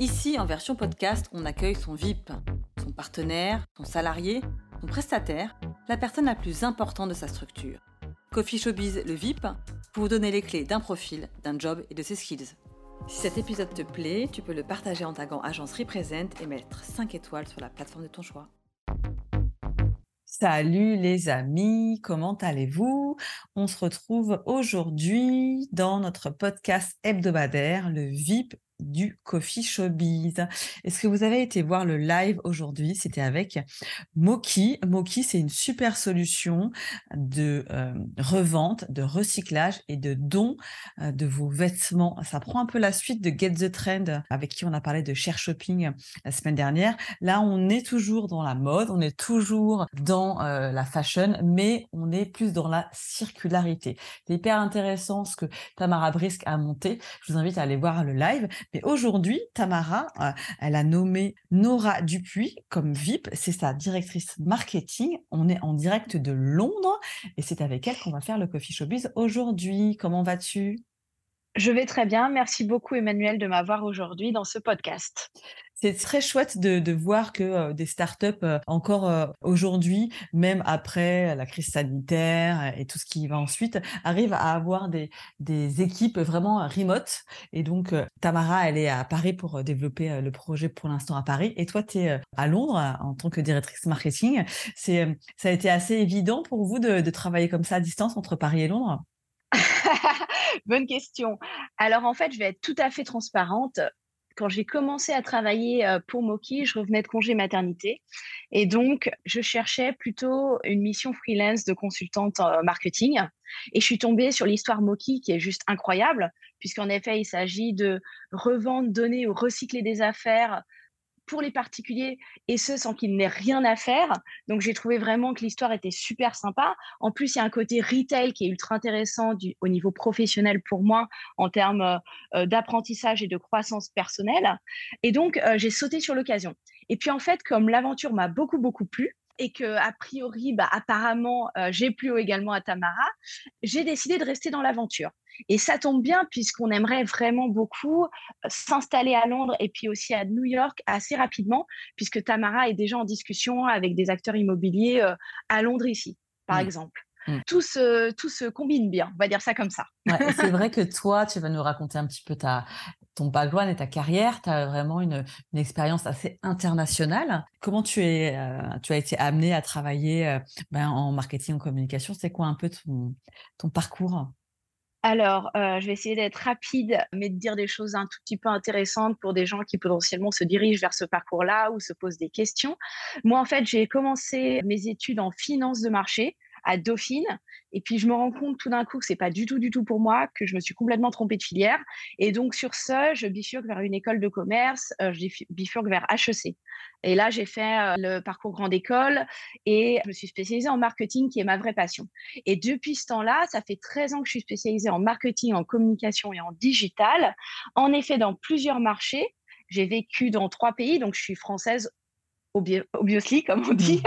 Ici, en version podcast, on accueille son VIP, son partenaire, son salarié, son prestataire, la personne la plus importante de sa structure. Coffee Showbiz, le VIP, pour vous donner les clés d'un profil, d'un job et de ses skills. Si cet épisode te plaît, tu peux le partager en tagant Agence Represent et mettre 5 étoiles sur la plateforme de ton choix. Salut les amis, comment allez-vous? On se retrouve aujourd'hui dans notre podcast hebdomadaire, le VIP du Coffee Showbiz. Est-ce que vous avez été voir le live aujourd'hui? C'était avec Moki. Moki, c'est une super solution de euh, revente, de recyclage et de don euh, de vos vêtements. Ça prend un peu la suite de Get the Trend avec qui on a parlé de Share Shopping euh, la semaine dernière. Là, on est toujours dans la mode, on est toujours dans la fashion, mais on est plus dans la circularité. C'est hyper intéressant ce que Tamara Brisk a monté. Je vous invite à aller voir le live. Mais aujourd'hui, Tamara, euh, elle a nommé Nora Dupuis comme VIP. C'est sa directrice marketing. On est en direct de Londres et c'est avec elle qu'on va faire le Coffee Showbiz aujourd'hui. Comment vas-tu? Je vais très bien. Merci beaucoup, Emmanuel, de m'avoir aujourd'hui dans ce podcast. C'est très chouette de, voir que des startups, encore aujourd'hui, même après la crise sanitaire et tout ce qui va ensuite, arrivent à avoir des, équipes vraiment remote. Et donc, Tamara, elle est à Paris pour développer le projet pour l'instant à Paris. Et toi, tu es à Londres en tant que directrice marketing. C'est, ça a été assez évident pour vous de travailler comme ça à distance entre Paris et Londres? Bonne question. Alors en fait, je vais être tout à fait transparente quand j'ai commencé à travailler pour Moki, je revenais de congé maternité. Et donc, je cherchais plutôt une mission freelance de consultante marketing. Et je suis tombée sur l'histoire Moki qui est juste incroyable, puisqu'en effet, il s'agit de revendre, donner ou recycler des affaires pour les particuliers et ce sans qu'il n'ait rien à faire. Donc j'ai trouvé vraiment que l'histoire était super sympa. En plus, il y a un côté retail qui est ultra intéressant au niveau professionnel pour moi en termes euh, euh, d'apprentissage et de croissance personnelle. Et donc euh, j'ai sauté sur l'occasion. Et puis en fait, comme l'aventure m'a beaucoup beaucoup plu, et que a priori, bah, apparemment, j'ai plu également à Tamara, j'ai décidé de rester dans l'aventure. Et ça tombe bien puisqu'on aimerait vraiment beaucoup s'installer à Londres et puis aussi à New York assez rapidement, puisque Tamara est déjà en discussion avec des acteurs immobiliers à Londres ici, par mmh. exemple. Mmh. Tout, se, tout se combine bien, on va dire ça comme ça. c'est vrai que toi, tu vas nous raconter un petit peu ta, ton background et ta carrière. Tu as vraiment une, expérience assez internationale. Comment tu, es, tu as été amené à travailler ben, en marketing, en communication? C'est quoi un peu ton, ton parcours? Alors, euh, je vais essayer d'être rapide, mais de dire des choses un tout petit peu intéressantes pour des gens qui potentiellement se dirigent vers ce parcours-là ou se posent des questions. Moi, en fait, j'ai commencé mes études en finance de marché à Dauphine. Et puis, je me rends compte tout d'un coup que c'est pas du tout, du tout pour moi, que je me suis complètement trompée de filière. Et donc, sur ce, je bifurque vers une école de commerce, euh, je bifurque vers HEC. Et là, j'ai fait euh, le parcours grande école et je me suis spécialisée en marketing, qui est ma vraie passion. Et depuis ce temps-là, ça fait 13 ans que je suis spécialisée en marketing, en communication et en digital. En effet, dans plusieurs marchés. J'ai vécu dans trois pays, donc je suis française obviously, comme on dit.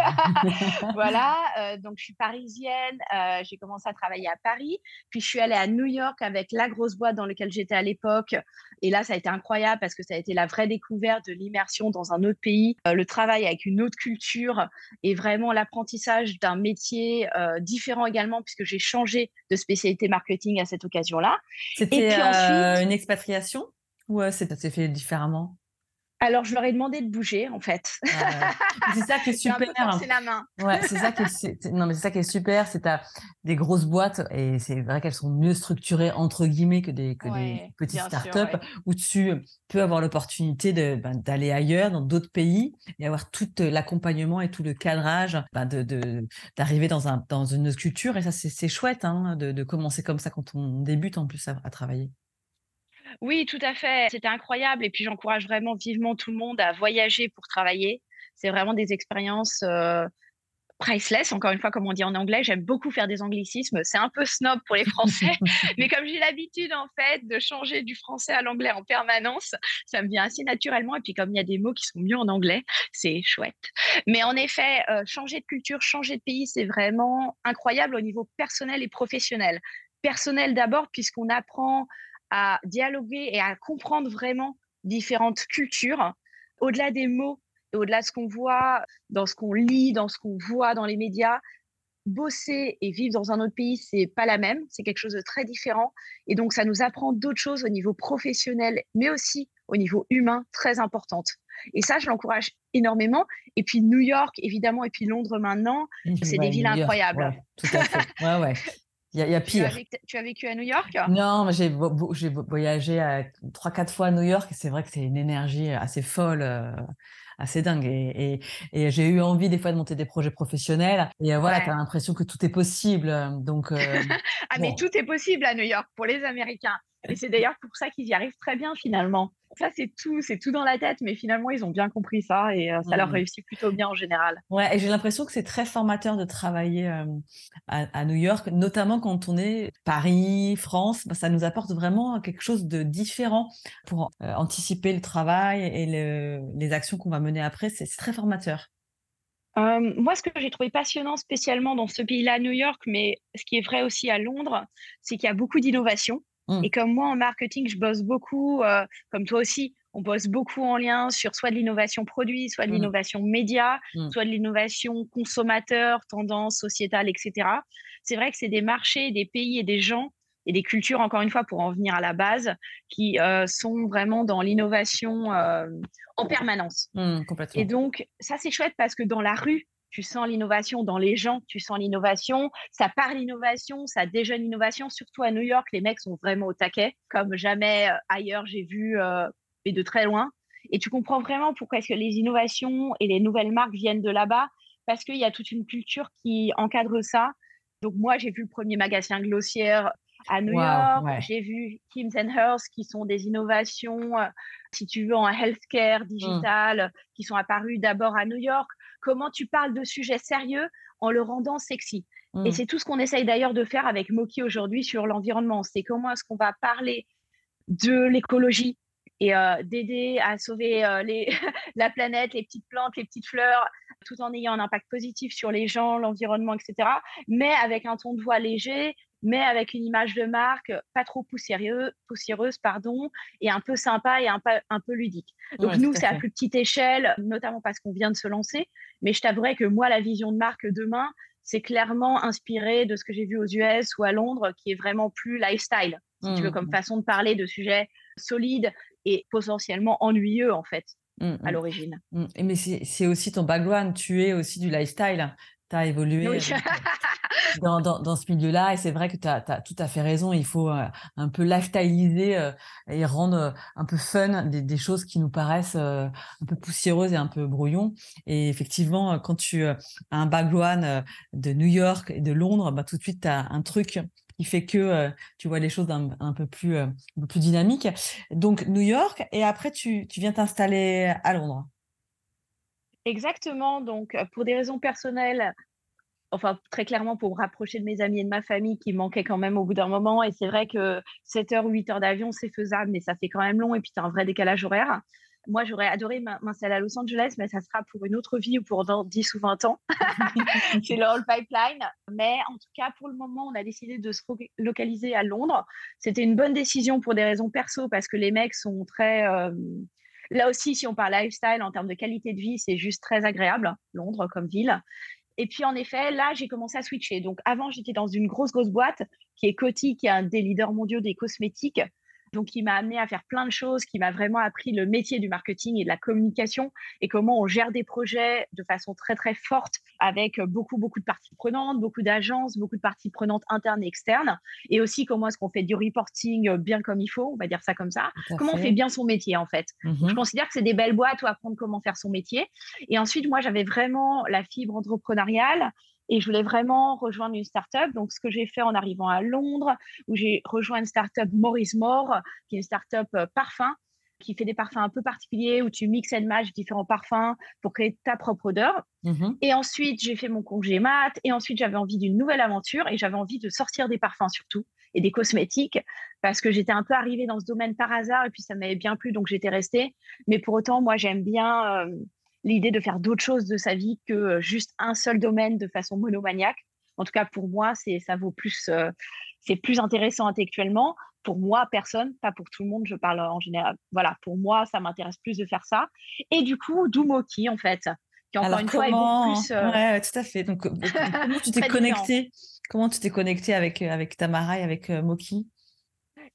voilà, euh, donc je suis parisienne, euh, j'ai commencé à travailler à Paris, puis je suis allée à New York avec la grosse boîte dans laquelle j'étais à l'époque. Et là, ça a été incroyable parce que ça a été la vraie découverte de l'immersion dans un autre pays, euh, le travail avec une autre culture et vraiment l'apprentissage d'un métier différent également, puisque j'ai changé de spécialité marketing à cette occasion-là. C'était ensuite... une expatriation ou c'est fait différemment? Alors, je leur ai demandé de bouger, en fait. c'est ça qui est super. C'est la main. Ouais, c'est ça qui est, non, mais c'est ça qui est super. C'est des grosses boîtes et c'est vrai qu'elles sont mieux structurées, entre guillemets, que des, que des petites startups où tu peux avoir l'opportunité ben, d'aller ailleurs, dans d'autres pays et avoir tout l'accompagnement et tout le cadrage ben, de, d'arriver dans, un, dans une autre culture. Et ça, c'est, chouette hein, de, commencer comme ça quand on débute en plus à travailler. Oui, tout à fait. C'était incroyable. Et puis, j'encourage vraiment vivement tout le monde à voyager pour travailler. C'est vraiment des expériences priceless, encore une fois, comme on dit en anglais. J'aime beaucoup faire des anglicismes. C'est un peu snob pour les Français, mais comme j'ai l'habitude, en fait, de changer du français à l'anglais en permanence, ça me vient assez naturellement. Et puis, comme il y a des mots qui sont mieux en anglais, c'est chouette. Mais en effet, euh, changer de culture, changer de pays, c'est vraiment incroyable au niveau personnel et professionnel. Personnel d'abord, puisqu'on apprend à dialoguer et à comprendre vraiment différentes cultures. Au-delà des mots, au-delà de ce qu'on voit, dans ce qu'on lit, dans ce qu'on voit dans les médias, bosser et vivre dans un autre pays, c'est pas la même, c'est quelque chose de très différent. Et donc, ça nous apprend d'autres choses au niveau professionnel, mais aussi au niveau humain, très importantes. Et ça, je l'encourage énormément. Et puis New York, évidemment, et puis Londres maintenant, c'est des villes incroyables. tout à fait. Ouais, ouais. Il y, a, pire. Tu as, vécu, à New York? Non, j'ai voyagé 3-4 fois à New York et c'est vrai que c'est une énergie assez folle. Euh, assez dingue. Et, et, j'ai eu envie des fois de monter des projets professionnels. Et euh, voilà, tu as l'impression que tout est possible. Euh, donc, euh, ah, mais tout est possible à New York pour les Américains. Et c'est d'ailleurs pour ça qu'ils y arrivent très bien finalement. Ça, c'est tout, c'est tout dans la tête, mais finalement, ils ont bien compris ça et ça leur mmh. réussit plutôt bien en général. Ouais, et j'ai l'impression que c'est très formateur de travailler à, New York, notamment quand on est Paris, France, bah, ça nous apporte vraiment quelque chose de différent pour anticiper le travail et les actions qu'on va mener après. C'est très formateur. moi, ce que j'ai trouvé passionnant spécialement dans ce pays-là, New York, mais ce qui est vrai aussi à Londres, c'est qu'il y a beaucoup d'innovation. Mmh. Et comme moi, en marketing, je bosse beaucoup, euh, comme toi aussi, on bosse beaucoup en lien sur soit de l'innovation produit, soit de mmh. l'innovation média, mmh. soit de l'innovation consommateur, tendance sociétale, etc. C'est vrai que c'est des marchés, des pays et des gens et des cultures, encore une fois, pour en venir à la base, qui euh, sont vraiment dans l'innovation euh, en permanence. complètement. Et donc, ça, c'est chouette parce que dans la rue, tu sens l'innovation dans les gens, tu sens l'innovation, ça parle innovation, ça déjeune l'innovation, surtout à New York, les mecs sont vraiment au taquet, comme jamais euh, ailleurs j'ai vu, euh, et de très loin. Et tu comprends vraiment pourquoi est-ce que les innovations et les nouvelles marques viennent de là-bas, parce qu'il y a toute une culture qui encadre ça. Donc moi, j'ai vu le premier magasin Glossière à New York, j'ai vu Kim's and Hers qui sont des innovations, euh, si tu veux, en healthcare, mmh. digital, qui sont apparues d'abord à New York comment tu parles de sujets sérieux en le rendant sexy? Et mmh. c'est tout ce qu'on essaye d'ailleurs de faire avec Moki aujourd'hui sur l'environnement. C'est comment est-ce qu'on va parler de l'écologie et euh, d'aider à sauver euh, la planète, les petites plantes, les petites fleurs, tout en ayant un impact positif sur les gens, l'environnement, etc. Mais avec un ton de voix léger, mais avec une image de marque pas trop poussiéreuse, poussiéreuse pardon, et un peu sympa et un peu, un peu ludique. Donc nous, c'est à plus petite échelle, notamment parce qu'on vient de se lancer. Mais je t'avouerai que moi, la vision de marque demain, c'est clairement inspiré de ce que j'ai vu aux US ou à Londres, qui est vraiment plus lifestyle, si tu veux, comme mmh. façon de parler de sujets solides et potentiellement ennuyeux, en fait. Mmh, à mmh. l'origine. Mais c'est aussi ton background, tu es aussi du lifestyle tu as évolué euh, dans, dans, ce milieu-là et c'est vrai que tu as, tout à fait raison. Il faut euh, un peu lifestyleiser euh, et rendre un peu fun des, choses qui nous paraissent un peu poussiéreuses et un peu brouillon. Et effectivement, quand tu as un background de New York et de Londres, bah, tout de suite, tu as un truc qui fait que tu vois les choses un, peu plus, un peu plus dynamiques. Donc New York, et après tu, tu viens t'installer à Londres. Exactement. Donc, pour des raisons personnelles, enfin, très clairement pour me rapprocher de mes amis et de ma famille qui manquaient quand même au bout d'un moment. Et c'est vrai que 7 heures ou 8 heures d'avion, c'est faisable, mais ça fait quand même long et puis tu as un vrai décalage horaire. Moi, j'aurais adoré m'installer à Los Angeles, mais ça sera pour une autre vie ou pour dans 10 ou 20 ans. c'est le pipeline. Mais en tout cas, pour le moment, on a décidé de se localiser à Londres. C'était une bonne décision pour des raisons perso parce que les mecs sont très. Là aussi, si on parle lifestyle en termes de qualité de vie, c'est juste très agréable, Londres comme ville. Et puis, en effet, là, j'ai commencé à switcher. Donc, avant, j'étais dans une grosse, grosse boîte qui est Coty, qui est un des leaders mondiaux des cosmétiques donc qui m'a amené à faire plein de choses, qui m'a vraiment appris le métier du marketing et de la communication et comment on gère des projets de façon très très forte avec beaucoup beaucoup de parties prenantes, beaucoup d'agences, beaucoup de parties prenantes internes et externes, et aussi comment est-ce qu'on fait du reporting bien comme il faut, on va dire ça comme ça, comment on fait. bien son métier en fait. Mmh Je considère que c'est des belles boîtes où apprendre comment faire son métier. Et ensuite, moi, j'avais vraiment la fibre entrepreneuriale et je voulais vraiment rejoindre une startup. Donc, ce que j'ai fait en arrivant à Londres, où j'ai rejoint une startup Maurice More, qui est une startup euh, parfum, qui fait des parfums un peu particuliers où tu mixes et matches différents parfums pour créer ta propre odeur. Mmh et ensuite, j'ai fait mon congé mat. Et ensuite, j'avais envie d'une nouvelle aventure et j'avais envie de sortir des parfums surtout et des cosmétiques parce que j'étais un peu arrivée dans ce domaine par hasard et puis ça m'avait bien plu donc j'étais restée. Mais pour autant, moi, j'aime bien euh, l'idée de faire d'autres choses de sa vie que euh, juste un seul domaine de façon monomaniaque. En tout cas, pour moi, c'est ça vaut plus, euh, c'est plus intéressant intellectuellement pour moi, personne, pas pour tout le monde, je parle en général. Voilà, pour moi, ça m'intéresse plus de faire ça. Et du coup, d'où Moki, en fait, qui encore une fois est beaucoup plus. Euh, ouais, tout à fait. Donc, comment tu t'es connecté Comment tu t'es connecté avec, avec Tamara et avec Moki?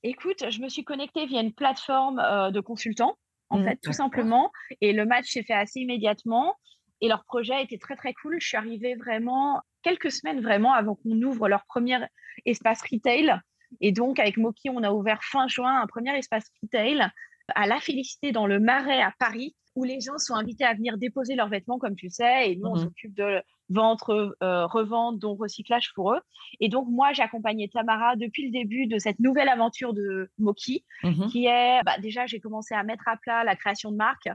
Écoute, je me suis connectée via une plateforme de consultants, en mmh, fait, tout simplement. Et le match s'est fait assez immédiatement. Et leur projet était très, très cool. Je suis arrivée vraiment quelques semaines vraiment avant qu'on ouvre leur premier espace retail et donc, avec Moki, on a ouvert fin juin un premier espace retail à La Félicité dans le Marais à Paris, où les gens sont invités à venir déposer leurs vêtements, comme tu sais, et nous, on mmh s'occupe de vente, euh, revente, donc recyclage pour eux. Et donc, moi, j'ai accompagné Tamara depuis le début de cette nouvelle aventure de Moki, mmh qui est, bah, déjà, j'ai commencé à mettre à plat la création de marque.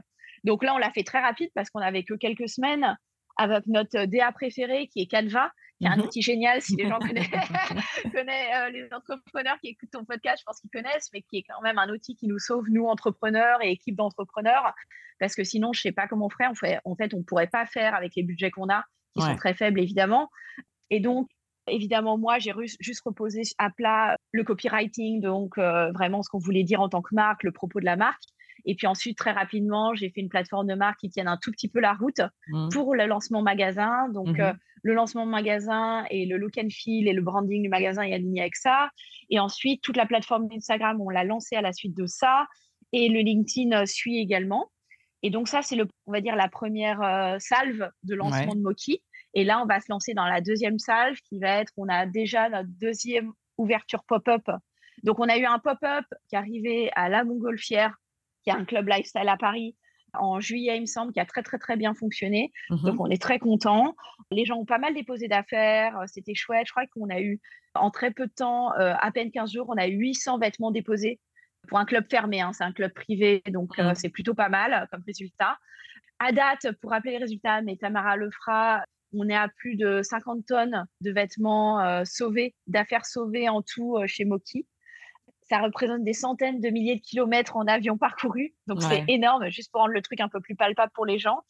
Donc là, on l'a fait très rapide parce qu'on n'avait que quelques semaines avec notre DA préféré qui est Canva qui est un mmh outil génial si les gens connaissent, euh, les entrepreneurs qui écoutent ton podcast, je pense qu'ils connaissent, mais qui est quand même un outil qui nous sauve, nous, entrepreneurs et équipes d'entrepreneurs, parce que sinon, je ne sais pas comment on ferait. En fait on ne pourrait pas faire avec les budgets qu'on a, qui sont très faibles, évidemment. Et donc, Évidemment, moi, j'ai juste reposé à plat le copywriting, donc euh, vraiment ce qu'on voulait dire en tant que marque, le propos de la marque. Et puis ensuite, très rapidement, j'ai fait une plateforme de marque qui tienne un tout petit peu la route mmh. pour le lancement magasin. Donc, mmh euh, le lancement magasin et le look and feel et le branding du magasin est aligné avec ça. Et ensuite, toute la plateforme Instagram, on l'a lancée à la suite de ça. Et le LinkedIn euh, suit également. Et donc, ça, c'est, on va dire, la première euh, salve de lancement de Moki. Et là, on va se lancer dans la deuxième salve qui va être, on a déjà notre deuxième ouverture pop-up. Donc, on a eu un pop-up qui est arrivé à La Montgolfière, qui est un club lifestyle à Paris, en juillet, il me semble, qui a très, très, très bien fonctionné. Mmh Donc, on est très contents. Les gens ont pas mal déposé d'affaires. Euh, c'était chouette. Je crois qu'on a eu, en très peu de temps, euh, à peine 15 jours, on a eu 800 vêtements déposés pour un club fermé. Hein. C'est un club privé. Donc, euh, mmh. c'est plutôt pas mal comme résultat. À date, pour rappeler les résultats, mais Tamara le fera, on est à plus de 50 tonnes de vêtements sauvés, d'affaires sauvées en tout chez Moki ça représente des centaines de milliers de kilomètres en avion parcouru. Donc, c'est énorme, juste pour rendre le truc un peu plus palpable pour les gens.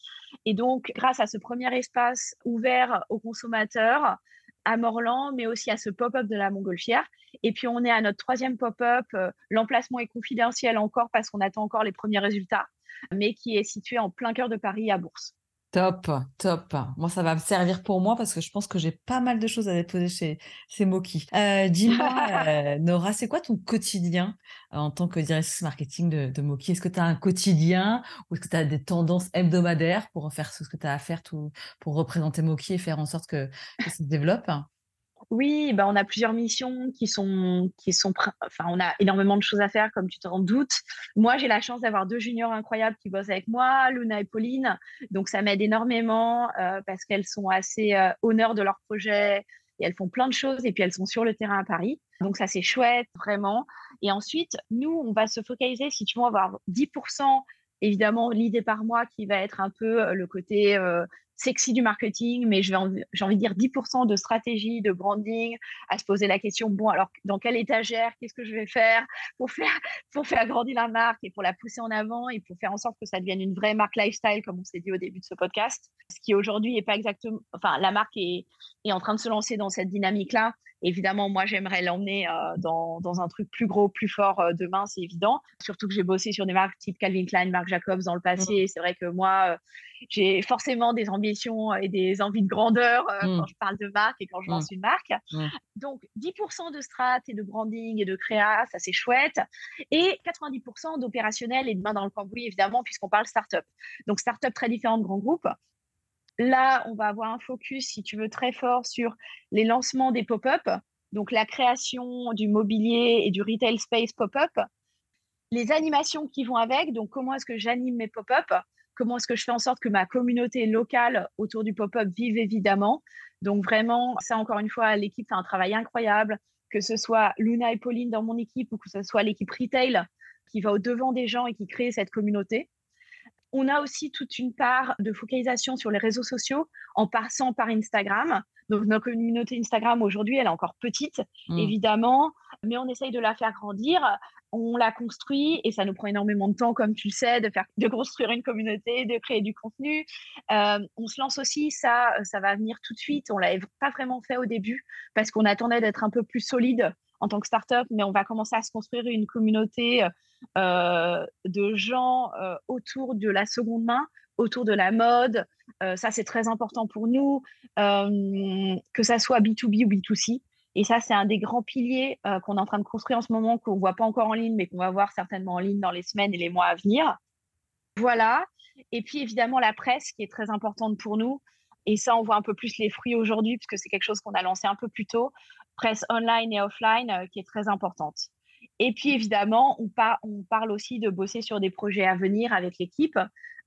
Et donc, grâce à ce premier espace ouvert aux consommateurs, à Morlan, mais aussi à ce pop-up de la Montgolfière. Et puis, on est à notre troisième pop-up. Euh, l'emplacement est confidentiel encore parce qu'on attend encore les premiers résultats, mais qui est situé en plein cœur de Paris à Bourse. Top, top. Moi, ça va me servir pour moi parce que je pense que j'ai pas mal de choses à déposer chez, ces Moki. Euh, dis-moi, euh, Nora, c'est quoi ton quotidien euh, en tant que directrice marketing de, de Moki? Est-ce que tu as un quotidien ou est-ce que tu as des tendances hebdomadaires pour faire ce que tu as à faire tout, pour représenter Moki et faire en sorte que, que ça se développe? Oui, bah, on a plusieurs missions qui sont, qui sont, enfin, on a énormément de choses à faire, comme tu te rends doute. Moi, j'ai la chance d'avoir deux juniors incroyables qui bossent avec moi, Luna et Pauline. Donc, ça m'aide énormément euh, parce qu'elles sont assez euh, honneurs de leur projet et elles font plein de choses et puis elles sont sur le terrain à Paris. Donc, ça, c'est chouette, vraiment. Et ensuite, nous, on va se focaliser, si tu veux, avoir 10% évidemment l'idée par moi qui va être un peu euh, le côté sexy du marketing, mais j'ai envie, de dire 10% de stratégie, de branding, à se poser la question, bon, alors dans quelle étagère, qu'est-ce que je vais faire pour faire, pour faire grandir la marque et pour la pousser en avant et pour faire en sorte que ça devienne une vraie marque lifestyle, comme on s'est dit au début de ce podcast. Ce qui aujourd'hui n'est pas exactement, enfin, la marque est, est en train de se lancer dans cette dynamique-là. Évidemment, moi, j'aimerais l'emmener euh, dans, dans, un truc plus gros, plus fort euh, demain, c'est évident. Surtout que j'ai bossé sur des marques type Calvin Klein, Marc Jacobs dans le passé. Mmh. C'est vrai que moi, euh, j'ai forcément des ambitions et des envies de grandeur mmh. quand je parle de marque et quand je lance mmh. une marque. Donc, 10% de strat et de branding et de créa, ça c'est chouette. Et 90% d'opérationnel et de main dans le cambouis, évidemment, puisqu'on parle startup. Donc, startup très différent de grands groupes. Là, on va avoir un focus, si tu veux, très fort sur les lancements des pop-up, donc la création du mobilier et du retail space pop-up, les animations qui vont avec, donc comment est-ce que j'anime mes pop-up, comment est-ce que je fais en sorte que ma communauté locale autour du pop-up vive évidemment. Donc vraiment, ça encore une fois, l'équipe fait un travail incroyable, que ce soit Luna et Pauline dans mon équipe ou que ce soit l'équipe retail qui va au-devant des gens et qui crée cette communauté. On a aussi toute une part de focalisation sur les réseaux sociaux en passant par Instagram. Donc, notre communauté Instagram aujourd'hui, elle est encore petite, mmh. évidemment, mais on essaye de la faire grandir. On la construit et ça nous prend énormément de temps, comme tu le sais, de, faire, de construire une communauté, de créer du contenu. Euh, on se lance aussi, ça, ça va venir tout de suite. On ne l'avait pas vraiment fait au début parce qu'on attendait d'être un peu plus solide en tant que startup, mais on va commencer à se construire une communauté euh, de gens euh, autour de la seconde main, autour de la mode. Euh, ça, c'est très important pour nous, que ça soit B2B ou B2C. Et ça, c'est un des grands piliers qu'on est en train de construire en ce moment, qu'on ne voit pas encore en ligne, mais qu'on va voir certainement en ligne dans les semaines et les mois à venir. Voilà. Et puis, évidemment, la presse, qui est très importante pour nous. Et ça, on voit un peu plus les fruits aujourd'hui, puisque c'est quelque chose qu'on a lancé un peu plus tôt presse online et offline euh, qui est très importante. Et puis évidemment, on, parle aussi de bosser sur des projets à venir avec l'équipe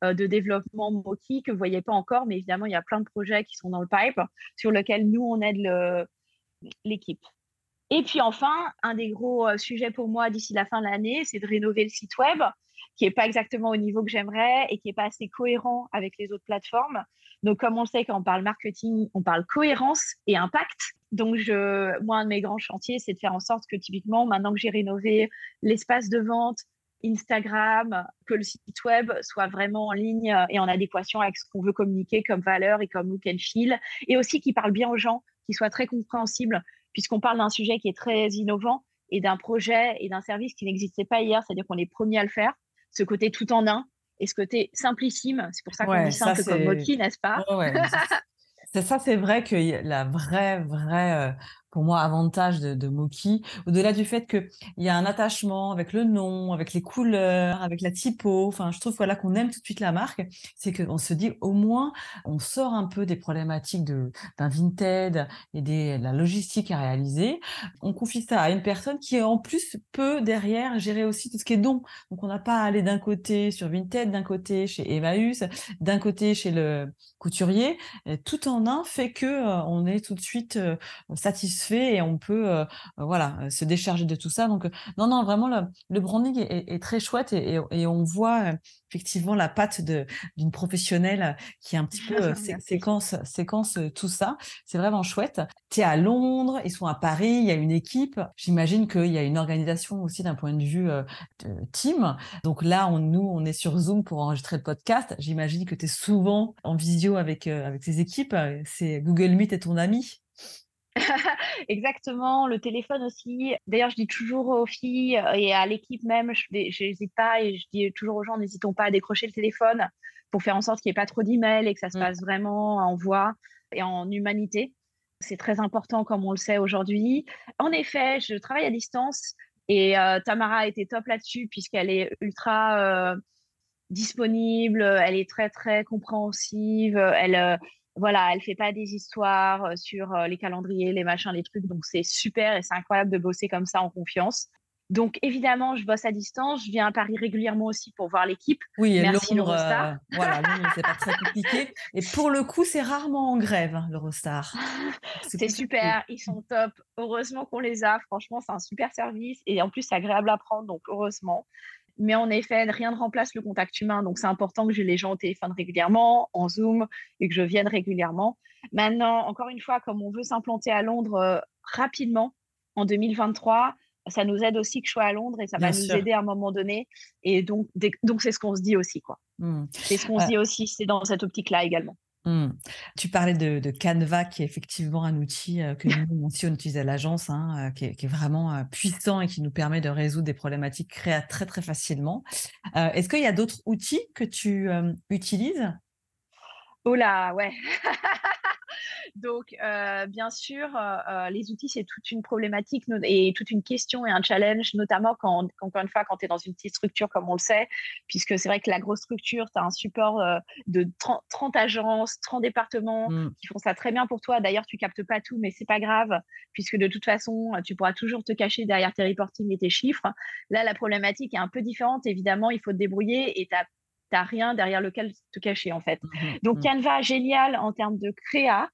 euh, de développement Moki que vous ne voyez pas encore, mais évidemment, il y a plein de projets qui sont dans le pipe sur lesquels nous, on aide l'équipe. Et puis enfin, un des gros euh, sujets pour moi d'ici la fin de l'année, c'est de rénover le site web qui n'est pas exactement au niveau que j'aimerais et qui n'est pas assez cohérent avec les autres plateformes. Donc, comme on sait, quand on parle marketing, on parle cohérence et impact. Donc, moi, un de mes grands chantiers, c'est de faire en sorte que typiquement, maintenant que j'ai rénové l'espace de vente, Instagram, que le site web soit vraiment en ligne et en adéquation avec ce qu'on veut communiquer comme valeur et comme look and feel, et aussi qu'il parle bien aux gens, qu'il soit très compréhensible, puisqu'on parle d'un sujet qui est très innovant et d'un projet et d'un service qui n'existait pas hier, c'est-à-dire qu'on est premier à le faire, ce côté tout en un et ce côté simplissime. C'est pour ça qu'on dit simple comme Moki, n'est-ce pas? C'est ça, c'est vrai que la vraie, vraie euh, pour moi, avantage de, de Moki, au-delà du fait qu'il y a un attachement avec le nom, avec les couleurs, avec la typo, enfin, je trouve voilà, qu'on aime tout de suite la marque, c'est qu'on se dit au moins, on sort un peu des problématiques d'un Vinted et de la logistique à réaliser. On confie ça à une personne qui, en plus, peut derrière gérer aussi tout ce qui est don. Donc, on n'a pas à aller d'un côté sur Vinted, d'un côté chez Emmaüs, d'un côté chez le couturier. tout en un fait que euh, on est tout de suite euh, satisfait fait et on peut euh, voilà se décharger de tout ça. Donc non non vraiment le, branding est, très chouette et, on voit effectivement la patte d'une professionnelle qui est un petit peu séquence séquence tout ça. C'est vraiment chouette. Tu es à Londres, ils sont à Paris, il y a une équipe. J'imagine qu'il y a une organisation aussi d'un point de vue team. Donc là on, nous on est sur Zoom pour enregistrer le podcast. J'imagine que tu es souvent en visio avec avec tes équipes. C'est Google Meet est ton ami. Exactement, le téléphone aussi. D'ailleurs, je dis toujours aux filles euh, et à l'équipe même, je n'hésite pas et je dis toujours aux gens, n'hésitons pas à décrocher le téléphone pour faire en sorte qu'il n'y ait pas trop d'emails et que ça se mmh. passe vraiment en voix et en humanité. C'est très important comme on le sait aujourd'hui. En effet, je travaille à distance et euh, Tamara était top là-dessus puisqu'elle est ultra euh, disponible, elle est très très compréhensive, elle, voilà, elle fait pas des histoires euh, sur euh, les calendriers, les machins, les trucs. Donc, c'est super et c'est incroyable de bosser comme ça en confiance. Donc, évidemment, je bosse à distance. Je viens à Paris régulièrement aussi pour voir l'équipe. Oui, Merci l'Eurostar. Euh, voilà, c'est pas très compliqué. Et pour le coup, c'est rarement en grève, hein, l'Eurostar. C'est super, ils sont top. Heureusement qu'on les a. Franchement, c'est un super service. Et en plus, c'est agréable à prendre, donc heureusement. Mais en effet, rien ne remplace le contact humain. Donc, c'est important que j'ai les gens au téléphone régulièrement, en Zoom, et que je vienne régulièrement. Maintenant, encore une fois, comme on veut s'implanter à Londres euh, rapidement en 2023, ça nous aide aussi que je sois à Londres et ça va nous aider à un moment donné. Et donc, donc c'est ce qu'on se dit aussi. quoi. Mmh. C'est ce qu'on se dit aussi, c'est dans cette optique-là également. Mmh. Tu parlais de, Canva, qui est effectivement un outil euh, que nous aussi on utilise à l'agence, hein, euh, qui, est, vraiment euh, puissant et qui nous permet de résoudre des problématiques créées très très facilement. Est-ce qu'il y a d'autres outils que tu utilises? Oh là, ouais. Donc, euh, bien sûr, euh, euh, les outils, c'est toute une problématique et toute une question et un challenge, notamment quand, encore une fois, quand tu es dans une petite structure comme on le sait, puisque c'est vrai que la grosse structure, tu as un support de 30, agences, 30 départements mmh. qui font ça très bien pour toi. D'ailleurs, tu captes pas tout, mais c'est pas grave, puisque de toute façon, tu pourras toujours te cacher derrière tes reporting et tes chiffres. Là, la problématique est un peu différente. Évidemment, il faut te débrouiller et tu n'as rien derrière lequel te cacher en fait. Mmh Donc mmh. Canva, génial en termes de créa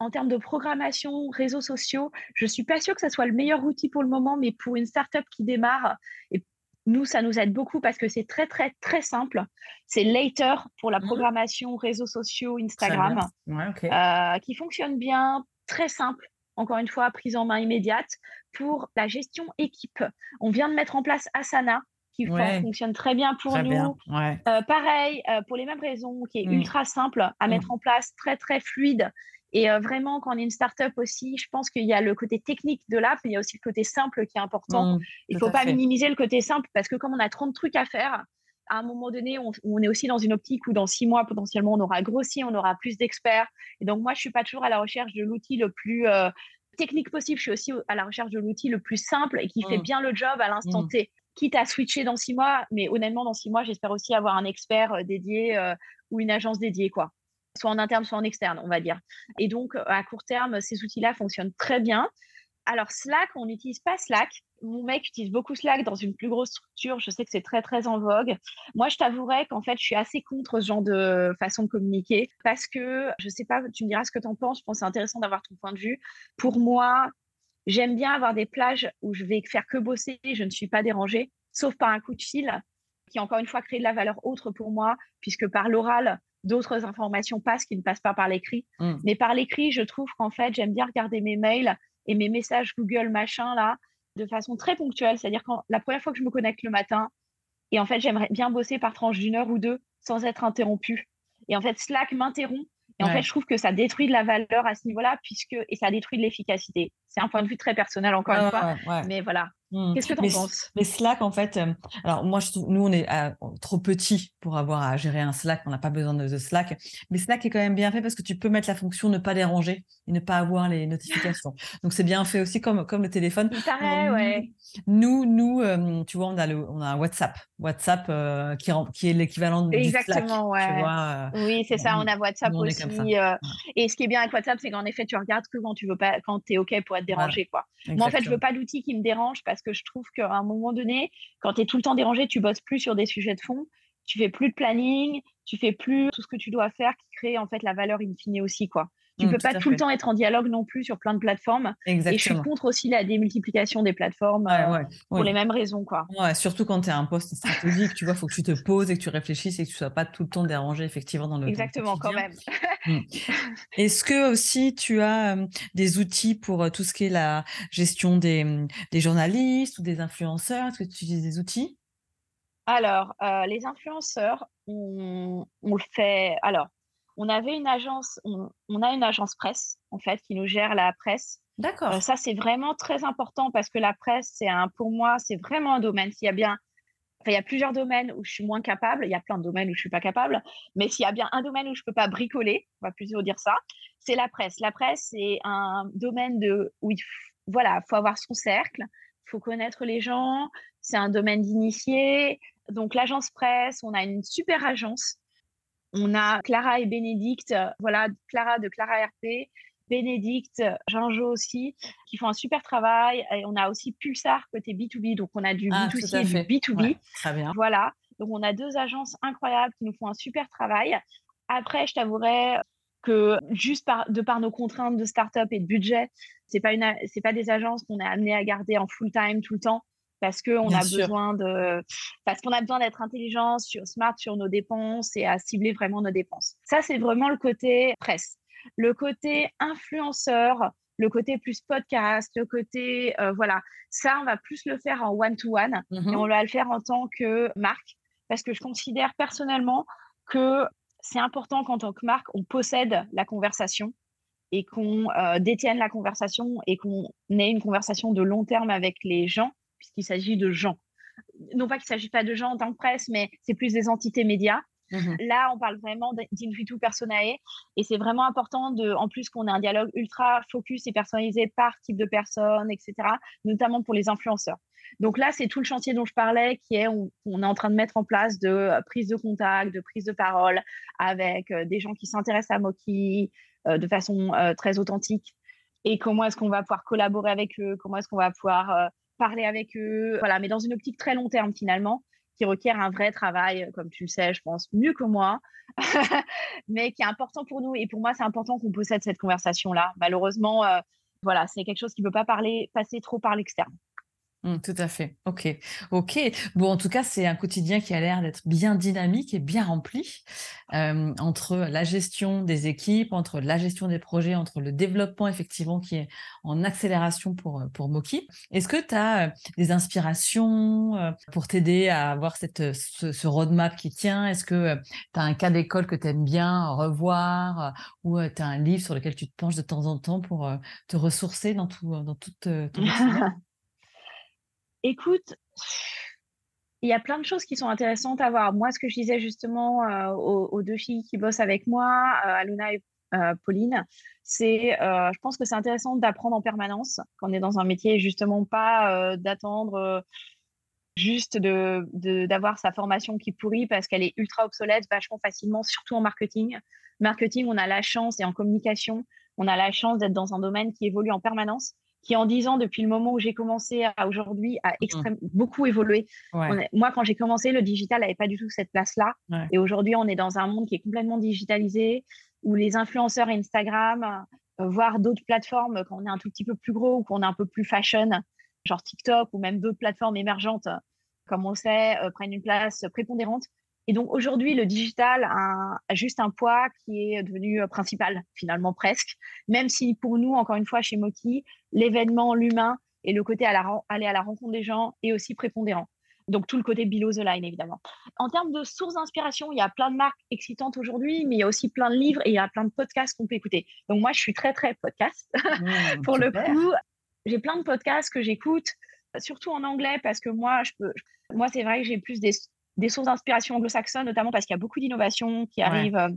en termes de programmation, réseaux sociaux, je ne suis pas sûre que ce soit le meilleur outil pour le moment, mais pour une startup qui démarre, et nous, ça nous aide beaucoup parce que c'est très, très, très simple. C'est Later pour la mmh. programmation réseaux sociaux, Instagram, euh, qui fonctionne bien, très simple. Encore une fois, prise en main immédiate. Pour la gestion équipe, on vient de mettre en place Asana, qui fonctionne très bien pour nous. Euh, pareil, euh, pour les mêmes raisons, qui est mmh. ultra simple à mmh. mettre en place, très, très fluide. Et euh, vraiment, quand on est une startup aussi, je pense qu'il y a le côté technique de l'app, mais il y a aussi le côté simple qui est important. Mmh, il ne faut pas minimiser le côté simple parce que comme on a 30 trucs à faire, à un moment donné, on, est aussi dans une optique où dans six mois, potentiellement, on aura grossi, on aura plus d'experts. Et donc, moi, je ne suis pas toujours à la recherche de l'outil le plus euh, technique possible. Je suis aussi à la recherche de l'outil le plus simple et qui fait bien le job à l'instant mmh. T. Quitte à switcher dans six mois, mais honnêtement, dans six mois, j'espère aussi avoir un expert euh, dédié ou une agence dédiée. quoi soit en interne, soit en externe, on va dire. Et donc, à court terme, ces outils-là fonctionnent très bien. Alors, Slack, on n'utilise pas Slack. Mon mec utilise beaucoup Slack dans une plus grosse structure. Je sais que c'est très, très en vogue. Moi, je t'avouerais qu'en fait, je suis assez contre ce genre de façon de communiquer parce que, je ne sais pas, tu me diras ce que tu en penses. Je pense que c'est intéressant d'avoir ton point de vue. Pour moi, j'aime bien avoir des plages où je vais faire que bosser. Je ne suis pas dérangée, sauf par un coup de fil qui, encore une fois, crée de la valeur autre pour moi, puisque par l'oral, d'autres informations passent qui ne passent pas par l'écrit. Mmh. Mais par l'écrit, je trouve qu'en fait, j'aime bien regarder mes mails et mes messages Google machin là de façon très ponctuelle. C'est-à-dire quand la première fois que je me connecte le matin, et en fait, j'aimerais bien bosser par tranche d'une heure ou deux sans être interrompu. Et en fait, Slack m'interrompt. Et en fait, je trouve que ça détruit de la valeur à ce niveau-là, puisque et ça détruit de l'efficacité. C'est un point de vue très personnel, encore une fois. Mais voilà, Mmh. Qu'est-ce que tu en penses? Mais Slack, en fait, euh, alors moi, je nous, on est euh, trop petits pour avoir à gérer un Slack. On n'a pas besoin de, Slack. Mais Slack est quand même bien fait parce que tu peux mettre la fonction ne pas déranger et ne pas avoir les notifications. Donc, c'est bien fait aussi comme, comme le téléphone. paraît, ouais. Nous, nous euh, tu vois, on a, le, on a un WhatsApp. WhatsApp qui, qui est l'équivalent du Slack. Exactement, ouais. oui, c'est ça. On a WhatsApp aussi. et ce qui est bien avec WhatsApp, c'est qu'en effet, tu regardes que quand tu veux pas, quand es OK pour être dérangé. Quoi. Moi, en fait, je veux pas d'outil qui me dérange parce que je trouve qu'à un moment donné, quand tu es tout le temps dérangé, tu bosses plus sur des sujets de fond, tu fais plus de planning, tu fais plus tout ce que tu dois faire qui crée en fait la valeur in fine aussi quoi. Tu ne mmh, peux pas tout le temps être en dialogue non plus sur plein de plateformes. Exactement. Et je suis contre aussi la démultiplication des plateformes euh, pour les mêmes raisons. Quoi. Ouais, surtout quand tu es un poste stratégique, tu vois, il faut que tu te poses et que tu réfléchisses et que tu ne sois pas tout le temps dérangé effectivement dans le Exactement, quand même. Mmh. Est-ce que aussi tu as des outils pour tout ce qui est la gestion des, mmh, des journalistes ou des influenceurs? Est-ce que tu utilises des outils? Alors, euh, les influenceurs, on, on, le fait. Alors, on avait une agence, on, a une agence presse en fait qui nous gère la presse. D'accord. Euh, ça c'est vraiment très important parce que la presse, c'est un, pour moi, c'est vraiment un domaine. S'il y a bien, enfin, il y a plusieurs domaines où je suis moins capable. Il y a plein de domaines où je suis pas capable. Mais s'il y a bien un domaine où je peux pas bricoler, on va plutôt dire ça, c'est la presse. La presse, c'est un domaine de où il voilà, faut avoir son cercle, faut connaître les gens. C'est un domaine d'initié. Donc l'agence presse, on a une super agence on a Clara et Bénédicte, voilà, Clara de Clara RP, Bénédicte, Jean-Jo aussi, qui font un super travail. Et on a aussi Pulsar côté B2B, donc on a du B2C ah, et du B2B. très bien. Voilà, donc on a deux agences incroyables qui nous font un super travail. Après, je t'avouerai que juste par, de par nos contraintes de start-up et de budget, c'est pas une, c'est pas des agences qu'on est amené à garder en full time tout le temps parce qu'on a besoin de parce qu'on a besoin d'être intelligent sur smart sur nos dépenses et à cibler vraiment nos dépenses. Ça c'est vraiment le côté presse. Le côté influenceur, le côté plus podcast, le côté euh, voilà, ça on va plus le faire en one to one et mmh on va le faire en tant que marque parce que je considère personnellement que c'est important qu'en tant que marque on possède la conversation et qu'on euh, détienne la conversation et qu'on ait une conversation de long terme avec les gens puisqu'il s'agit de gens. Non pas qu'il ne s'agit pas de gens en tant que presse, mais c'est plus des entités médias. Mmh Là, on parle vraiment d'invitu personae et c'est vraiment important, de, en plus qu'on ait un dialogue ultra focus et personnalisé par type de personne, etc., notamment pour les influenceurs. Donc là, c'est tout le chantier dont je parlais qui est, on, est en train de mettre en place de euh, prise de contact, de prise de parole avec euh, des gens qui s'intéressent à Moki euh, de façon très authentique et comment est-ce qu'on va pouvoir collaborer avec eux, comment est-ce qu'on va pouvoir parler avec eux, voilà, mais dans une optique très long terme finalement, qui requiert un vrai travail, comme tu le sais, je pense, mieux que moi, mais qui est important pour nous. Et pour moi, c'est important qu'on possède cette conversation-là. Malheureusement, euh, voilà, c'est quelque chose qui ne peut pas parler, passer trop par l'externe. Mmh, tout à fait. OK. OK. Bon, en tout cas, c'est un quotidien qui a l'air d'être bien dynamique et bien rempli entre la gestion des équipes, entre la gestion des projets, entre le développement effectivement qui est en accélération pour, pour Moki. Est-ce que tu as des inspirations pour t'aider à avoir cette, ce, roadmap qui tient? Est-ce que tu as un cas d'école que tu aimes bien revoir ou tu as un livre sur lequel tu te penches de temps en temps pour te ressourcer dans, tout, dans toute ton Écoute, il y a plein de choses qui sont intéressantes à voir. Moi, ce que je disais justement euh, aux, deux filles qui bossent avec moi, euh, Aluna et euh, Pauline, c'est, je pense que c'est intéressant d'apprendre en permanence quand on est dans un métier, justement pas d'attendre juste de, d'avoir sa formation qui pourrit parce qu'elle est ultra obsolète vachement facilement, surtout en marketing. Marketing, on a la chance et en communication, on a la chance d'être dans un domaine qui évolue en permanence qui en 10 ans, depuis le moment où j'ai commencé à aujourd'hui, a mmh. beaucoup évolué. moi, quand j'ai commencé, le digital n'avait pas du tout cette place-là. Et aujourd'hui, on est dans un monde qui est complètement digitalisé, où les influenceurs Instagram, euh, voire d'autres plateformes, quand on est un tout petit peu plus gros ou qu'on est un peu plus fashion, genre TikTok ou même d'autres plateformes émergentes, comme on le sait, euh, prennent une place prépondérante. Et donc aujourd'hui, le digital a, juste un poids qui est devenu euh, principal, finalement presque, même si pour nous, encore une fois, chez Moki, l'événement, l'humain et le côté à la, aller à la rencontre des gens est aussi prépondérant. Donc tout le côté below the line, évidemment. En termes de sources d'inspiration, il y a plein de marques excitantes aujourd'hui, mais il y a aussi plein de livres et il y a plein de podcasts qu'on peut écouter. Donc moi, je suis très, très podcast. Mmh, pour le coup, j'ai plein de podcasts que j'écoute, surtout en anglais, parce que moi, je peux, moi c'est vrai que j'ai plus des, des sources d'inspiration anglo-saxonnes, notamment parce qu'il y a beaucoup d'innovations qui arrivent euh,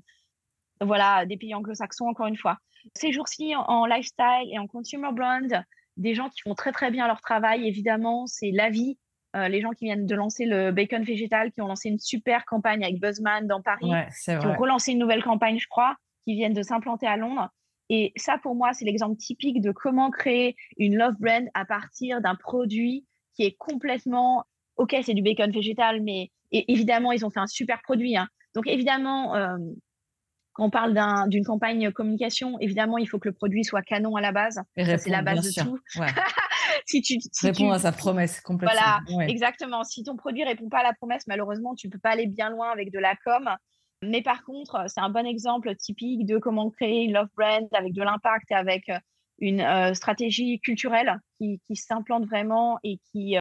voilà, des pays anglo-saxons, encore une fois. Ces jours-ci, en, lifestyle et en consumer brand, des gens qui font très très bien leur travail, évidemment, c'est la vie. Euh, les gens qui viennent de lancer le bacon végétal, qui ont lancé une super campagne avec Buzzman dans Paris, qui ont relancé une nouvelle campagne, je crois, qui viennent de s'implanter à Londres. Et ça, pour moi, c'est l'exemple typique de comment créer une love brand à partir d'un produit qui est complètement, ok, c'est du bacon végétal, mais et évidemment, ils ont fait un super produit. Hein. Donc, évidemment, euh, quand on parle d'une campagne communication, évidemment, il faut que le produit soit canon à la base. C'est la base de tout. si tu réponds à sa promesse complètement. Voilà, exactement. Si ton produit répond pas à la promesse, malheureusement, tu peux pas aller bien loin avec de la com. Mais par contre, c'est un bon exemple typique de comment créer une love brand avec de l'impact et avec euh, une euh, stratégie culturelle qui, qui s'implante vraiment et qui,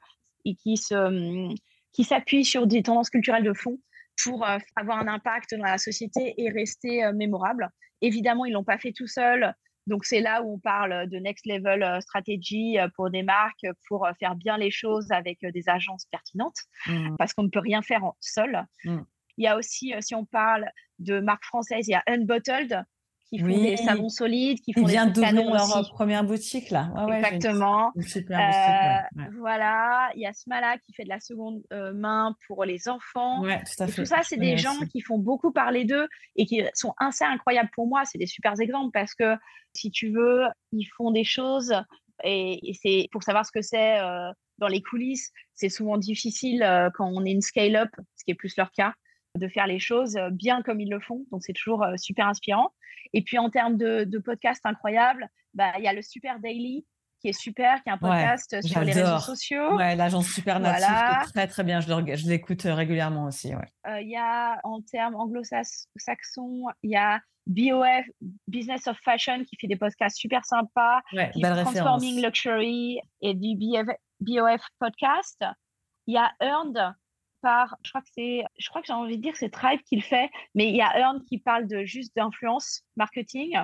et qui se hum, qui s'appuie sur des tendances culturelles de fond pour euh, avoir un impact dans la société et rester euh, mémorable. Évidemment, ils ne l'ont pas fait tout seuls. Donc, c'est là où on parle de next level euh, stratégie pour des marques, pour faire bien les choses avec des agences pertinentes, mmh. parce qu'on ne peut rien faire seul. Mmh. Il y a aussi, si on parle de marques françaises, il y a Unbottled, qui font des savons solides, qui font Ils viennent d'ouvrir leur première boutique là. Exactement. Euh, voilà, il y a Smala qui fait de la seconde euh, main pour les enfants. Ouais, tout à fait. tout ça, c'est des gens qui font beaucoup parler d'eux et qui sont assez incroyables pour moi. C'est des super exemples parce que si tu veux, ils font des choses et, c'est pour savoir ce que c'est euh, dans les coulisses. C'est souvent difficile quand on est une scale-up, ce qui est plus leur cas de faire les choses bien comme ils le font. Donc, c'est toujours super inspirant. Et puis, en termes de, de podcast incroyables, bah, il y a le Super Daily qui est super, qui est un podcast sur les réseaux sociaux. Ouais, l'agence Super Natif, très très bien. Je l'écoute régulièrement aussi. Il y a en termes anglo-saxons, il y a BOF, Business of Fashion, qui fait des podcasts super sympas. Transforming Luxury et du BOF podcast. Il y a Earned, je crois que c'est, je crois que j'ai envie de dire c'est Tribe qui le fait, mais il y a Earn qui parle de juste d'influence marketing.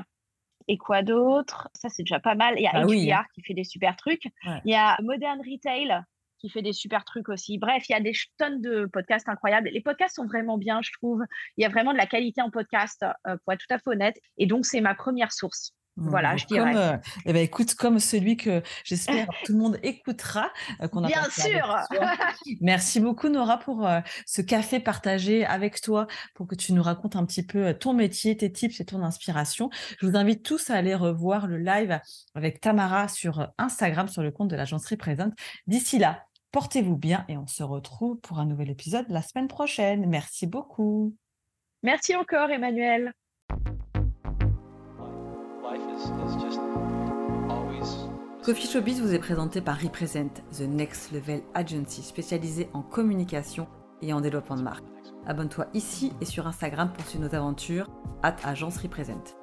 Et quoi d'autre? Ça, c'est déjà pas mal. Il y a bah qui fait des super trucs. Il y a Modern Retail qui fait des super trucs aussi. Bref, il y a des tonnes de podcasts incroyables. Les podcasts sont vraiment bien, je trouve. Il y a vraiment de la qualité en podcast, euh, pour être tout à fait honnête. Et donc, c'est ma première source. Voilà, je dirais. Comme, eh ben, écoute, comme celui que j'espère tout le monde écoutera. Euh, qu'on a Bien sûr. Merci beaucoup Nora pour euh, ce café partagé avec toi, pour que tu nous racontes un petit peu euh, ton métier, tes tips et ton inspiration. Je vous invite tous à aller revoir le live avec Tamara sur Instagram, sur le compte de l'agencerie présente. D'ici là, portez-vous bien et on se retrouve pour un nouvel épisode la semaine prochaine. Merci beaucoup. Merci encore Emmanuel. Coffee Showbiz vous est présenté par Represent, The Next Level Agency spécialisée en communication et en développement de marque. Abonne-toi ici et sur Instagram pour suivre nos aventures. At Agence Represent.